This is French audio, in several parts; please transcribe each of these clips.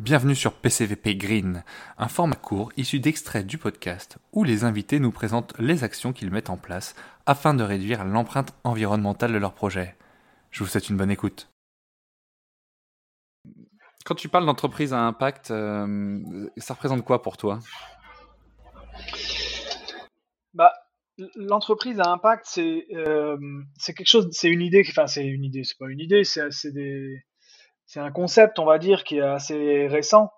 Bienvenue sur PCVP Green, un format court issu d'extraits du podcast où les invités nous présentent les actions qu'ils mettent en place afin de réduire l'empreinte environnementale de leur projet. Je vous souhaite une bonne écoute. Quand tu parles d'entreprise à impact, euh, ça représente quoi pour toi? Bah, L'entreprise à impact, c'est euh, quelque chose, c'est une idée, enfin c'est une idée, c'est pas une idée, c'est des c'est un concept, on va dire, qui est assez récent,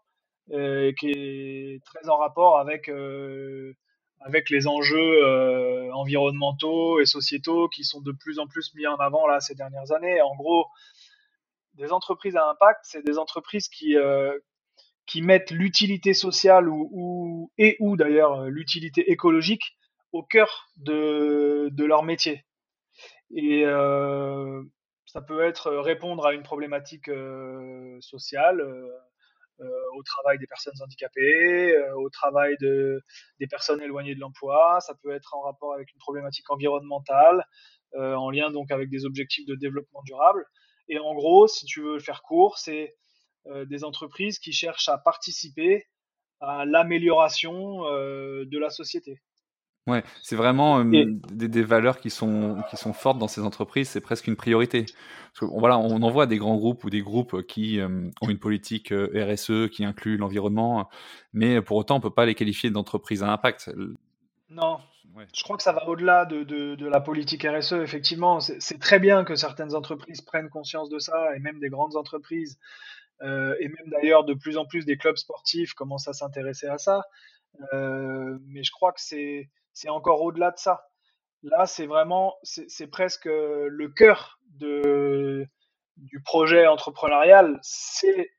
euh, et qui est très en rapport avec, euh, avec les enjeux euh, environnementaux et sociétaux qui sont de plus en plus mis en avant là ces dernières années. En gros, des entreprises à impact, c'est des entreprises qui, qui mettent l'utilité sociale ou, et ou d'ailleurs l'utilité écologique au cœur de, de leur métier. Et ça peut être répondre à une problématique sociale, au travail des personnes handicapées, au travail de, des personnes éloignées de l'emploi. Ça peut être en rapport avec une problématique environnementale, en lien donc avec des objectifs de développement durable. Et en gros, si tu veux le faire court, c'est des entreprises qui cherchent à participer à l'amélioration de la société. Ouais, c'est vraiment des, valeurs qui sont, qui sont fortes dans ces entreprises, c'est presque une priorité. Parce que, voilà, on en voit des grands groupes ou des groupes qui ont une politique RSE qui inclut l'environnement, mais pour autant, on ne peut pas les qualifier d'entreprises à impact. Non, je crois que ça va au-delà de, de, de, la politique RSE. Effectivement, c'est très bien que certaines entreprises prennent conscience de ça, et même des grandes entreprises, euh, et même d'ailleurs de plus en plus des clubs sportifs commencent à s'intéresser à ça. Euh, mais je crois que c'est encore au-delà de ça. Là, c'est vraiment, c'est presque le cœur du projet entrepreneurial, c'est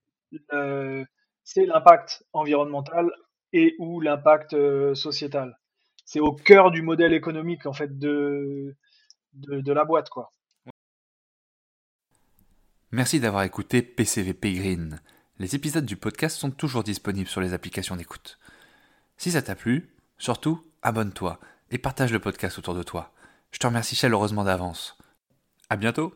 l'impact environnemental et ou l'impact euh, sociétal. C'est au cœur du modèle économique en fait de la boîte quoi. Merci d'avoir écouté PCVP Green. Les épisodes du podcast sont toujours disponibles sur les applications d'écoute. Si ça t'a plu, surtout abonne-toi et partage le podcast autour de toi. Je te remercie chaleureusement d'avance. À bientôt!